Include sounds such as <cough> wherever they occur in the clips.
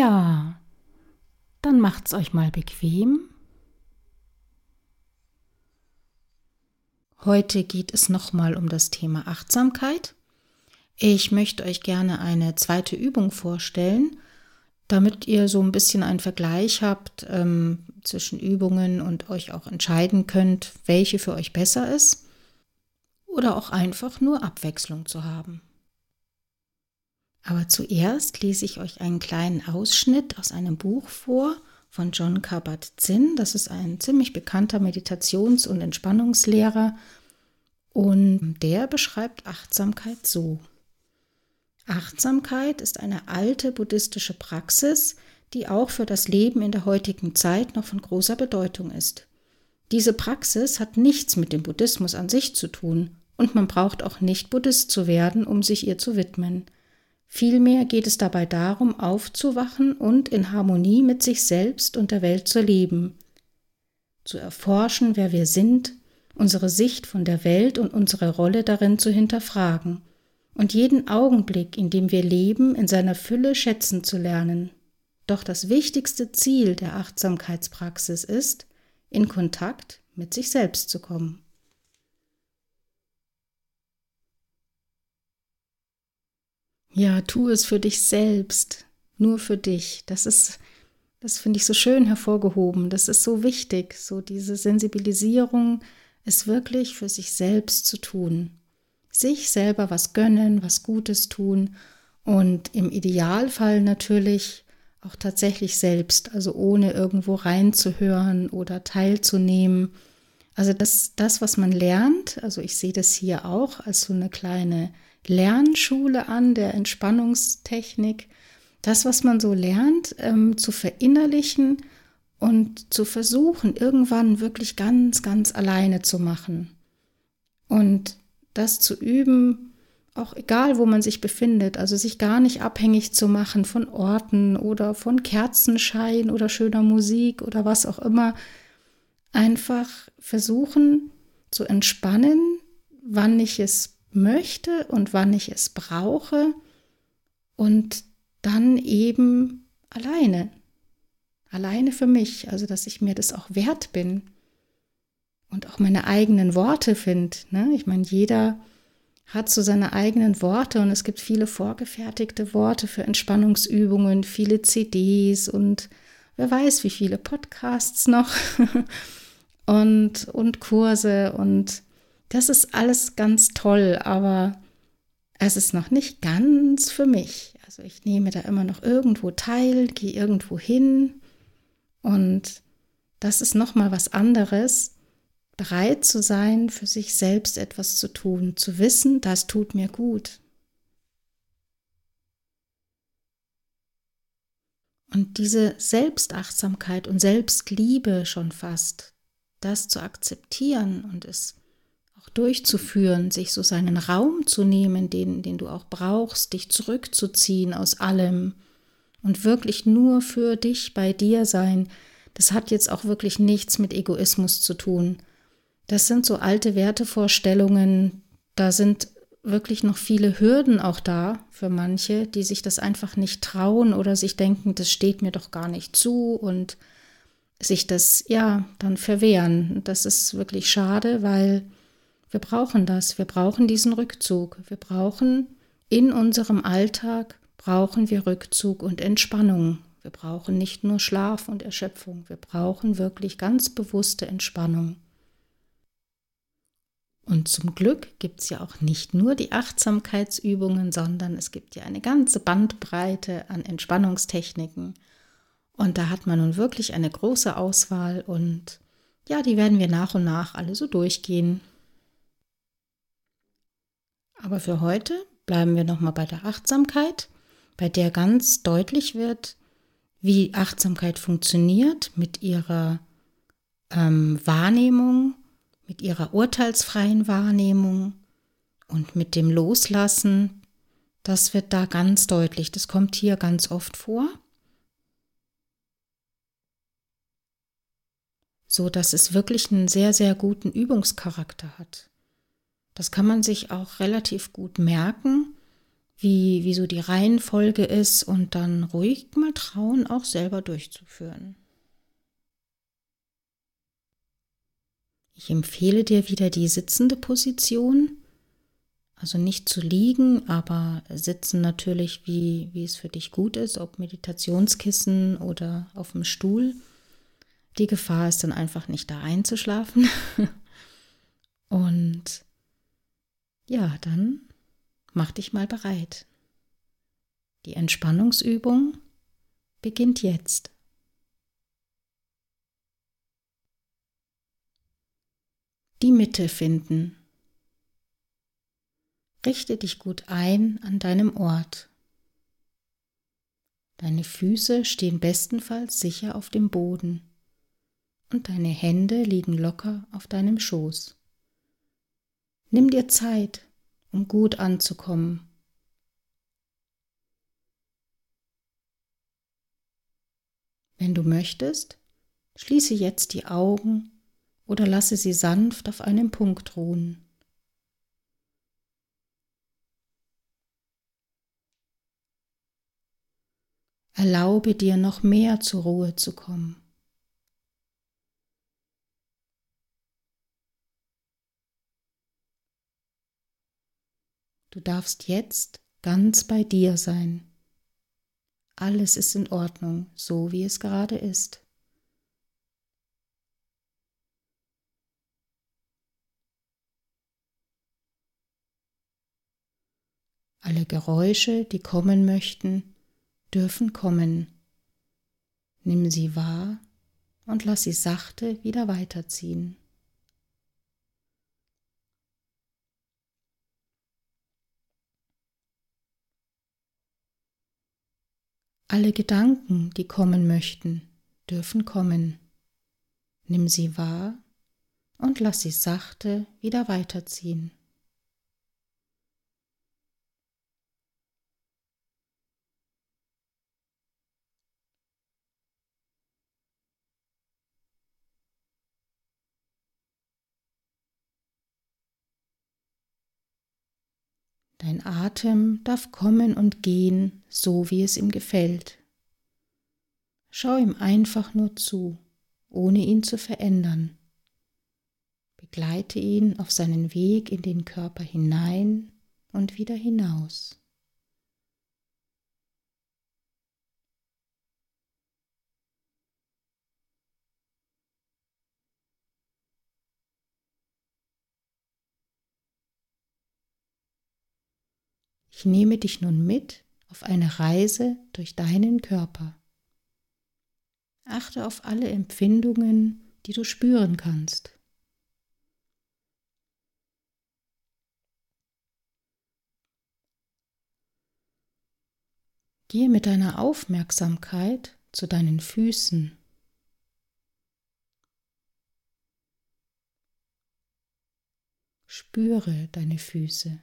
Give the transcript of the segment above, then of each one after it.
Ja, dann macht's euch mal bequem. Heute geht es nochmal um das Thema Achtsamkeit. Ich möchte euch gerne eine zweite Übung vorstellen, damit ihr so ein bisschen einen Vergleich habt ähm, zwischen Übungen und euch auch entscheiden könnt, welche für euch besser ist oder auch einfach nur Abwechslung zu haben. Aber zuerst lese ich euch einen kleinen Ausschnitt aus einem Buch vor von John Kabat-Zinn. Das ist ein ziemlich bekannter Meditations- und Entspannungslehrer und der beschreibt Achtsamkeit so. Achtsamkeit ist eine alte buddhistische Praxis, die auch für das Leben in der heutigen Zeit noch von großer Bedeutung ist. Diese Praxis hat nichts mit dem Buddhismus an sich zu tun und man braucht auch nicht Buddhist zu werden, um sich ihr zu widmen. Vielmehr geht es dabei darum, aufzuwachen und in Harmonie mit sich selbst und der Welt zu leben, zu erforschen, wer wir sind, unsere Sicht von der Welt und unsere Rolle darin zu hinterfragen und jeden Augenblick, in dem wir leben, in seiner Fülle schätzen zu lernen. Doch das wichtigste Ziel der Achtsamkeitspraxis ist, in Kontakt mit sich selbst zu kommen. Ja, tu es für dich selbst, nur für dich. Das ist, das finde ich so schön hervorgehoben. Das ist so wichtig, so diese Sensibilisierung, es wirklich für sich selbst zu tun. Sich selber was gönnen, was Gutes tun und im Idealfall natürlich auch tatsächlich selbst, also ohne irgendwo reinzuhören oder teilzunehmen. Also das, das, was man lernt, also ich sehe das hier auch als so eine kleine Lernschule an der Entspannungstechnik. Das, was man so lernt, ähm, zu verinnerlichen und zu versuchen, irgendwann wirklich ganz, ganz alleine zu machen. Und das zu üben, auch egal, wo man sich befindet, also sich gar nicht abhängig zu machen von Orten oder von Kerzenschein oder schöner Musik oder was auch immer. Einfach versuchen zu entspannen, wann ich es möchte und wann ich es brauche und dann eben alleine. Alleine für mich, also dass ich mir das auch wert bin und auch meine eigenen Worte finde. Ne? Ich meine, jeder hat so seine eigenen Worte und es gibt viele vorgefertigte Worte für Entspannungsübungen, viele CDs und wer weiß, wie viele Podcasts noch <laughs> und, und Kurse und das ist alles ganz toll, aber es ist noch nicht ganz für mich. Also ich nehme da immer noch irgendwo teil, gehe irgendwo hin und das ist noch mal was anderes, bereit zu sein, für sich selbst etwas zu tun, zu wissen, das tut mir gut. Und diese Selbstachtsamkeit und Selbstliebe schon fast, das zu akzeptieren und es durchzuführen, sich so seinen Raum zu nehmen, den, den du auch brauchst, dich zurückzuziehen aus allem und wirklich nur für dich bei dir sein, das hat jetzt auch wirklich nichts mit Egoismus zu tun. Das sind so alte Wertevorstellungen, da sind wirklich noch viele Hürden auch da für manche, die sich das einfach nicht trauen oder sich denken, das steht mir doch gar nicht zu und sich das ja dann verwehren. Das ist wirklich schade, weil wir brauchen das. Wir brauchen diesen Rückzug. Wir brauchen in unserem Alltag brauchen wir Rückzug und Entspannung. Wir brauchen nicht nur Schlaf und Erschöpfung. Wir brauchen wirklich ganz bewusste Entspannung. Und zum Glück gibt es ja auch nicht nur die Achtsamkeitsübungen, sondern es gibt ja eine ganze Bandbreite an Entspannungstechniken. Und da hat man nun wirklich eine große Auswahl und ja, die werden wir nach und nach alle so durchgehen. Aber für heute bleiben wir nochmal bei der Achtsamkeit, bei der ganz deutlich wird, wie Achtsamkeit funktioniert mit ihrer ähm, Wahrnehmung, mit ihrer urteilsfreien Wahrnehmung und mit dem Loslassen. Das wird da ganz deutlich. Das kommt hier ganz oft vor. So dass es wirklich einen sehr, sehr guten Übungscharakter hat. Das kann man sich auch relativ gut merken, wie, wie so die Reihenfolge ist und dann ruhig mal trauen, auch selber durchzuführen. Ich empfehle dir wieder die sitzende Position. Also nicht zu liegen, aber sitzen natürlich, wie, wie es für dich gut ist, ob Meditationskissen oder auf dem Stuhl. Die Gefahr ist dann einfach nicht da einzuschlafen. <laughs> Und ja, dann mach dich mal bereit. Die Entspannungsübung beginnt jetzt. Die Mitte finden. Richte dich gut ein an deinem Ort. Deine Füße stehen bestenfalls sicher auf dem Boden und deine Hände liegen locker auf deinem Schoß. Nimm dir Zeit, um gut anzukommen. Wenn du möchtest, schließe jetzt die Augen oder lasse sie sanft auf einem Punkt ruhen. Erlaube dir noch mehr zur Ruhe zu kommen. Du darfst jetzt ganz bei dir sein. Alles ist in Ordnung, so wie es gerade ist. Alle Geräusche, die kommen möchten, dürfen kommen. Nimm sie wahr und lass sie sachte wieder weiterziehen. Alle Gedanken, die kommen möchten, dürfen kommen. Nimm sie wahr und lass sie sachte wieder weiterziehen. Dein Atem darf kommen und gehen, so wie es ihm gefällt. Schau ihm einfach nur zu, ohne ihn zu verändern. Begleite ihn auf seinen Weg in den Körper hinein und wieder hinaus. Ich nehme dich nun mit auf eine Reise durch deinen Körper. Achte auf alle Empfindungen, die du spüren kannst. Gehe mit deiner Aufmerksamkeit zu deinen Füßen. Spüre deine Füße.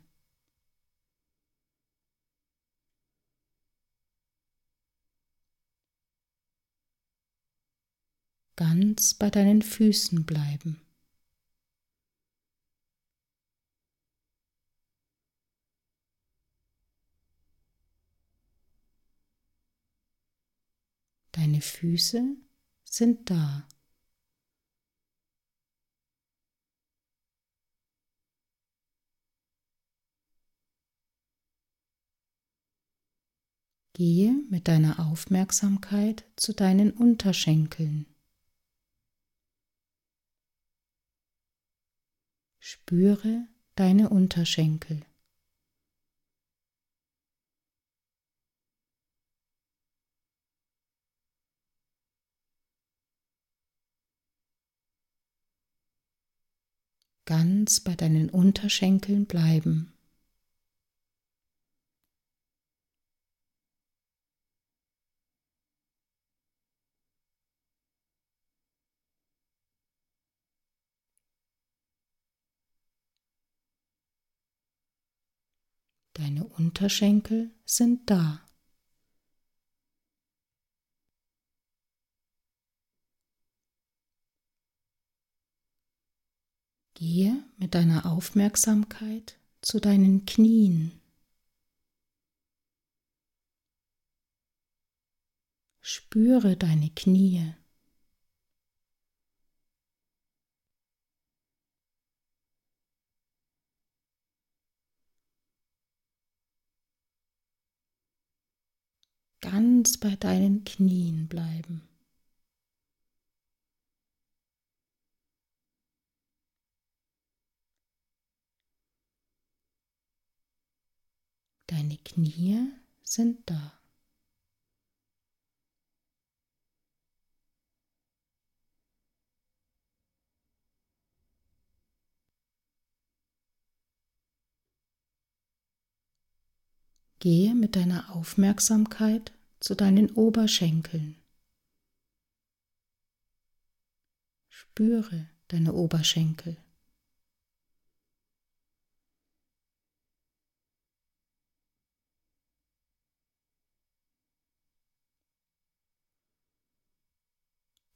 Ganz bei deinen Füßen bleiben. Deine Füße sind da. Gehe mit deiner Aufmerksamkeit zu deinen Unterschenkeln. Spüre deine Unterschenkel. Ganz bei deinen Unterschenkeln bleiben. Unterschenkel sind da. Gehe mit deiner Aufmerksamkeit zu deinen Knien. Spüre deine Knie. Ganz bei deinen Knien bleiben. Deine Knie sind da. Gehe mit deiner Aufmerksamkeit zu deinen Oberschenkeln. Spüre deine Oberschenkel.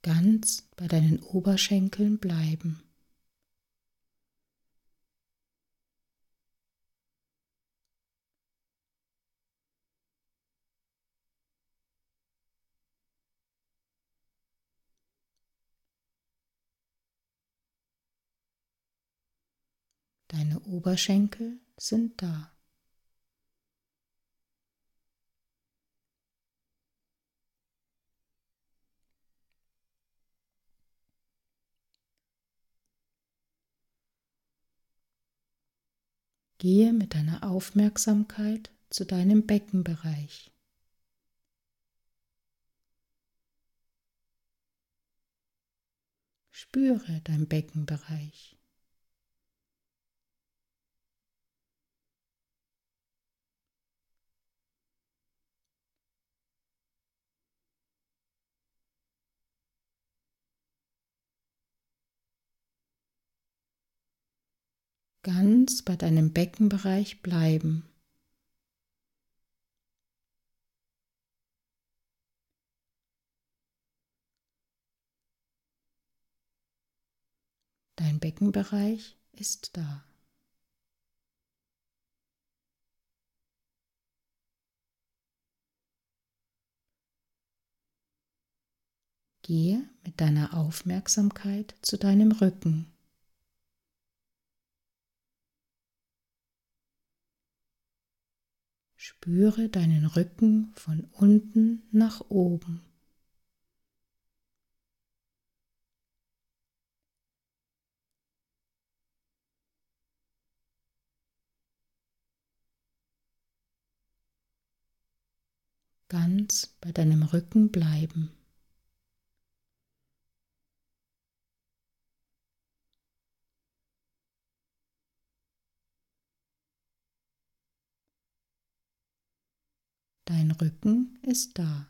Ganz bei deinen Oberschenkeln bleiben. Deine Oberschenkel sind da. Gehe mit deiner Aufmerksamkeit zu deinem Beckenbereich. Spüre dein Beckenbereich. Ganz bei deinem Beckenbereich bleiben. Dein Beckenbereich ist da. Gehe mit deiner Aufmerksamkeit zu deinem Rücken. Spüre deinen Rücken von unten nach oben. Ganz bei deinem Rücken bleiben. Dein Rücken ist da.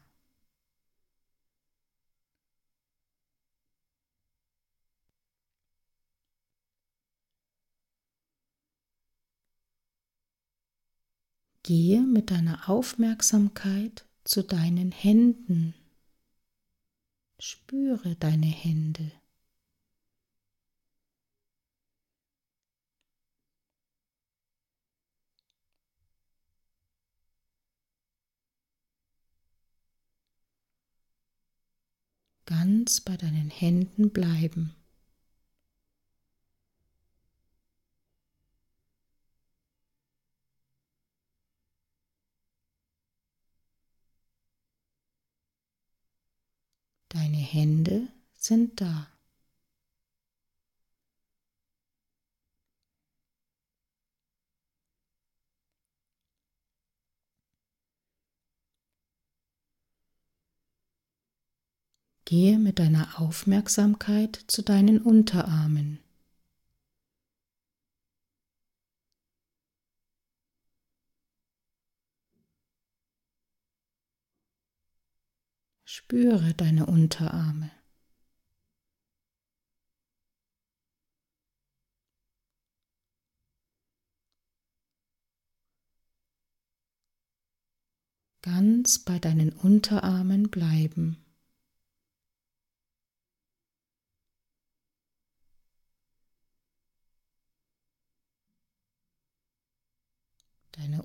Gehe mit deiner Aufmerksamkeit zu deinen Händen. Spüre deine Hände. Ganz bei deinen Händen bleiben. Deine Hände sind da. Gehe mit deiner Aufmerksamkeit zu deinen Unterarmen. Spüre deine Unterarme. Ganz bei deinen Unterarmen bleiben.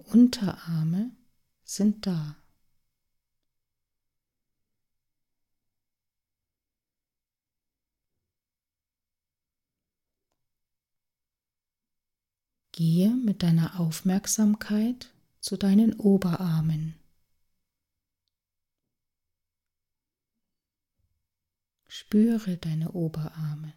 Unterarme sind da. Gehe mit deiner Aufmerksamkeit zu deinen Oberarmen. Spüre deine Oberarme.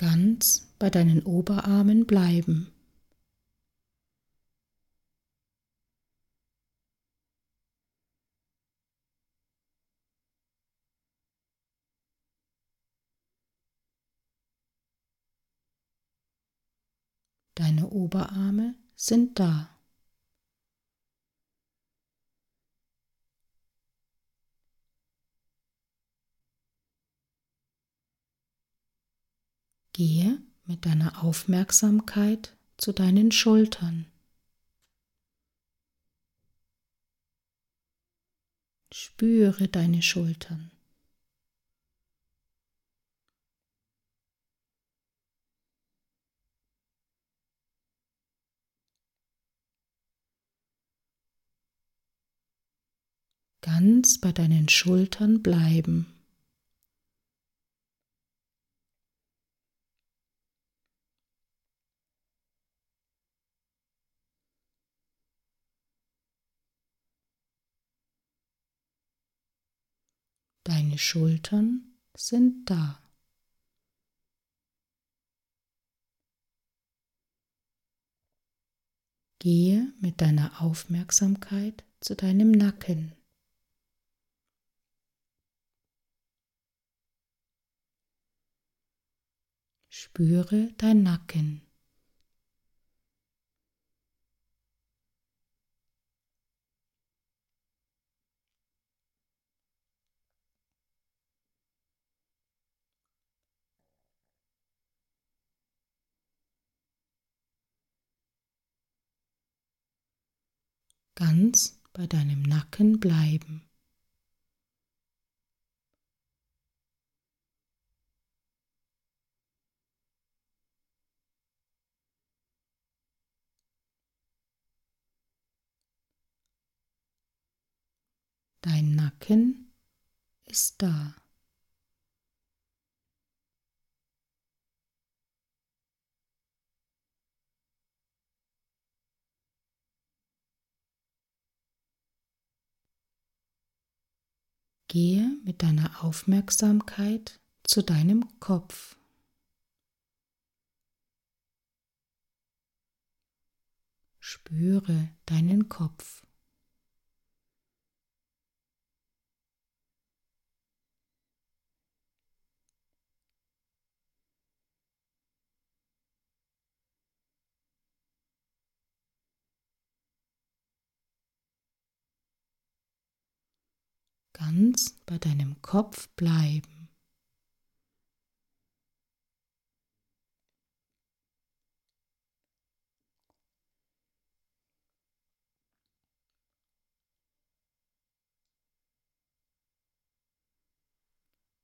Ganz bei deinen Oberarmen bleiben. Deine Oberarme sind da. Gehe mit deiner Aufmerksamkeit zu deinen Schultern. Spüre deine Schultern. ganz bei deinen Schultern bleiben. Deine Schultern sind da. Gehe mit deiner Aufmerksamkeit zu deinem Nacken. Spüre dein Nacken. Ganz bei deinem Nacken bleiben. Dein Nacken ist da. Gehe mit deiner Aufmerksamkeit zu deinem Kopf. Spüre deinen Kopf. Ganz bei deinem Kopf bleiben.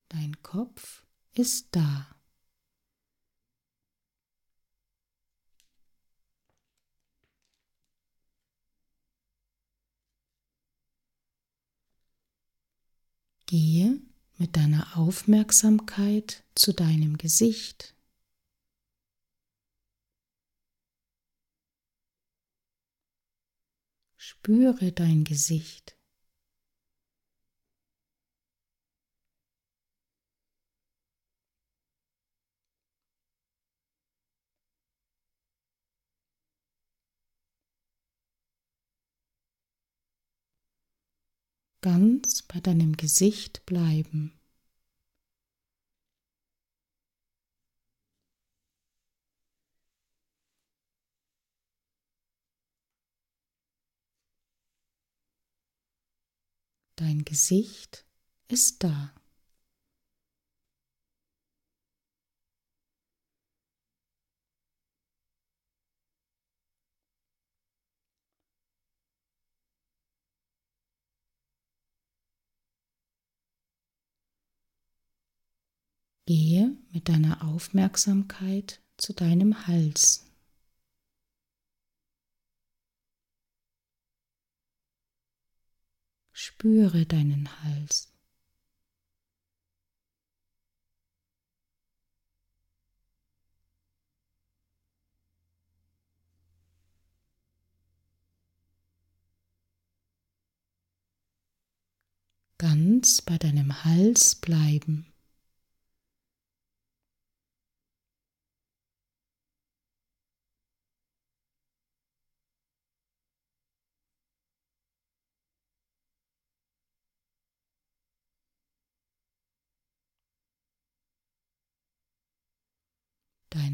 Dein Kopf ist da. Gehe mit deiner Aufmerksamkeit zu deinem Gesicht. Spüre dein Gesicht. Ganz bei deinem Gesicht bleiben. Dein Gesicht ist da. Gehe mit deiner Aufmerksamkeit zu deinem Hals. Spüre deinen Hals. Ganz bei deinem Hals bleiben.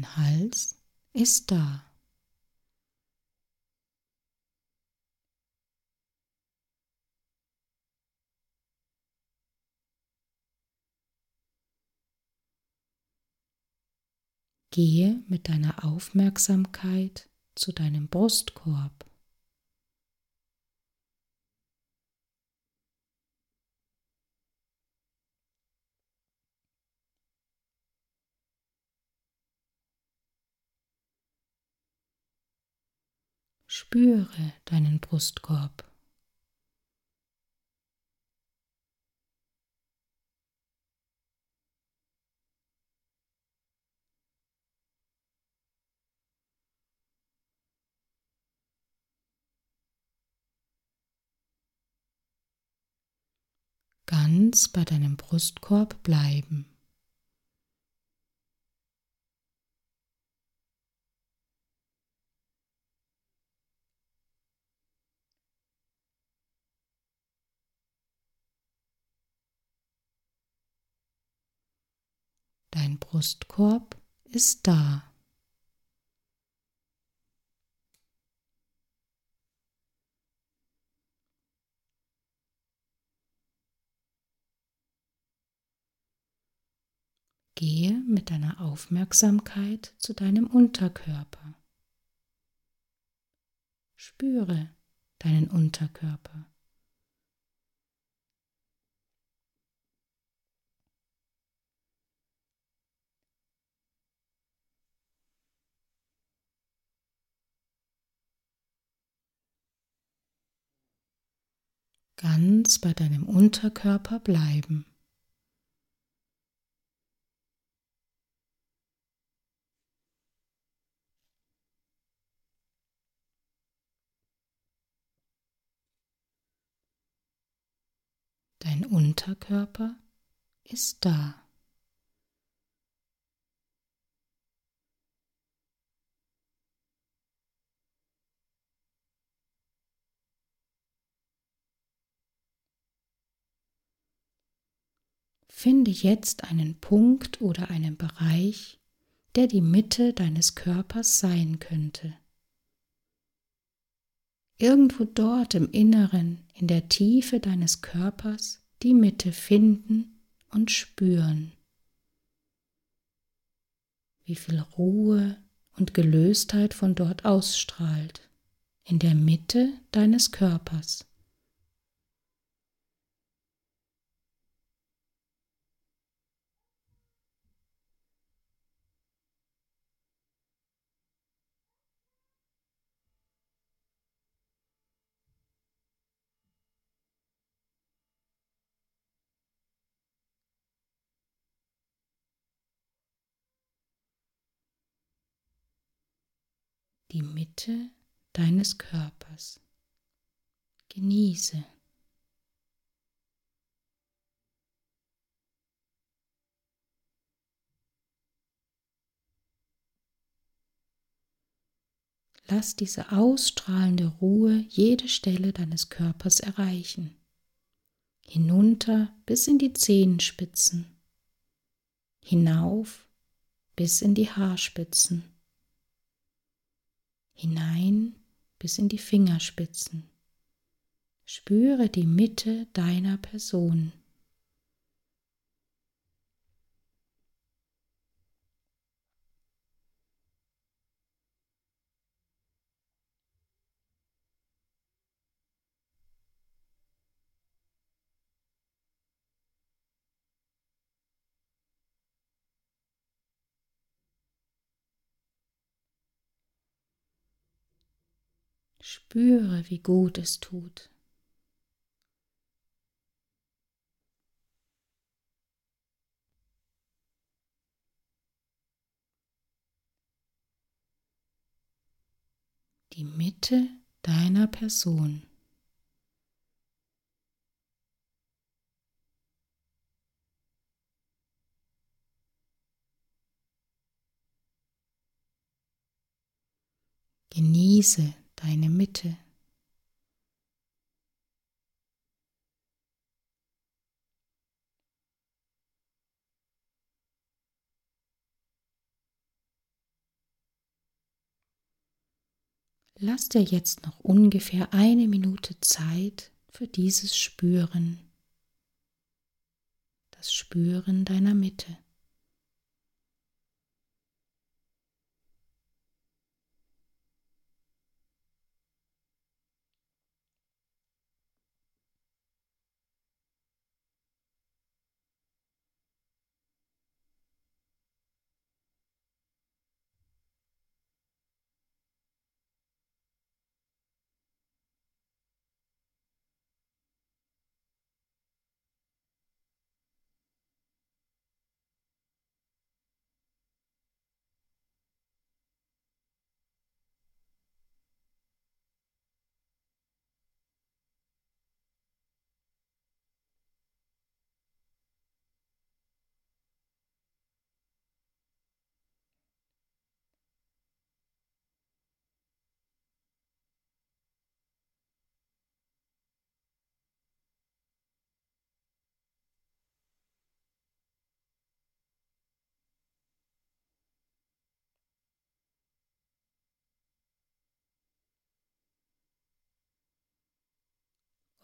Dein Hals ist da. Gehe mit deiner Aufmerksamkeit zu deinem Brustkorb. Spüre deinen Brustkorb. Ganz bei deinem Brustkorb bleiben. Dein Brustkorb ist da. Gehe mit deiner Aufmerksamkeit zu deinem Unterkörper. Spüre deinen Unterkörper. Ganz bei deinem Unterkörper bleiben. Dein Unterkörper ist da. Finde jetzt einen Punkt oder einen Bereich, der die Mitte deines Körpers sein könnte. Irgendwo dort im Inneren, in der Tiefe deines Körpers, die Mitte finden und spüren. Wie viel Ruhe und Gelöstheit von dort ausstrahlt, in der Mitte deines Körpers. Die Mitte deines Körpers. Genieße. Lass diese ausstrahlende Ruhe jede Stelle deines Körpers erreichen, hinunter bis in die Zehenspitzen, hinauf bis in die Haarspitzen hinein bis in die Fingerspitzen. Spüre die Mitte deiner Person. Spüre, wie gut es tut. Die Mitte deiner Person. Genieße deine Mitte. Lass dir jetzt noch ungefähr eine Minute Zeit für dieses Spüren, das Spüren deiner Mitte.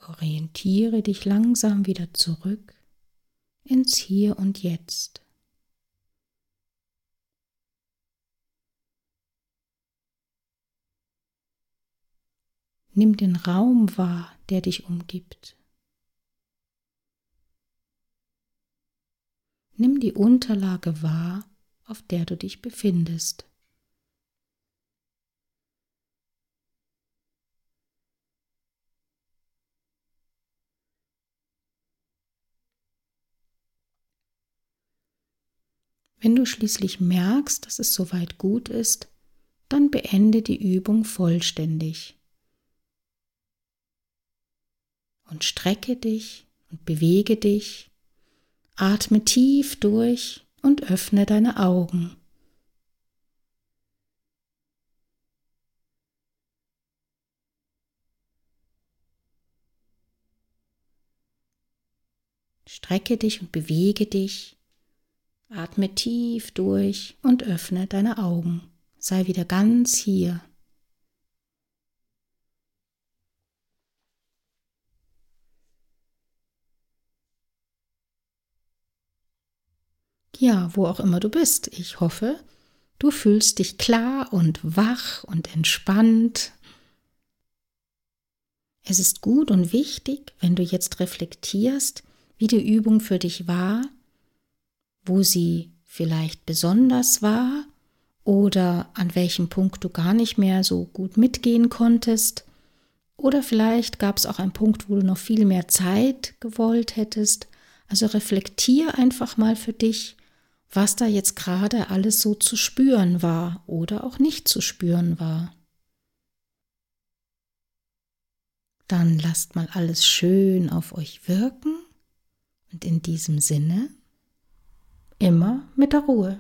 Orientiere dich langsam wieder zurück ins Hier und Jetzt. Nimm den Raum wahr, der dich umgibt. Nimm die Unterlage wahr, auf der du dich befindest. Wenn du schließlich merkst, dass es soweit gut ist, dann beende die Übung vollständig. Und strecke dich und bewege dich, atme tief durch und öffne deine Augen. Strecke dich und bewege dich Atme tief durch und öffne deine Augen. Sei wieder ganz hier. Ja, wo auch immer du bist, ich hoffe, du fühlst dich klar und wach und entspannt. Es ist gut und wichtig, wenn du jetzt reflektierst, wie die Übung für dich war wo sie vielleicht besonders war oder an welchem Punkt du gar nicht mehr so gut mitgehen konntest. Oder vielleicht gab es auch einen Punkt, wo du noch viel mehr Zeit gewollt hättest. Also reflektier einfach mal für dich, was da jetzt gerade alles so zu spüren war oder auch nicht zu spüren war. Dann lasst mal alles schön auf euch wirken und in diesem Sinne immer mit der Ruhe.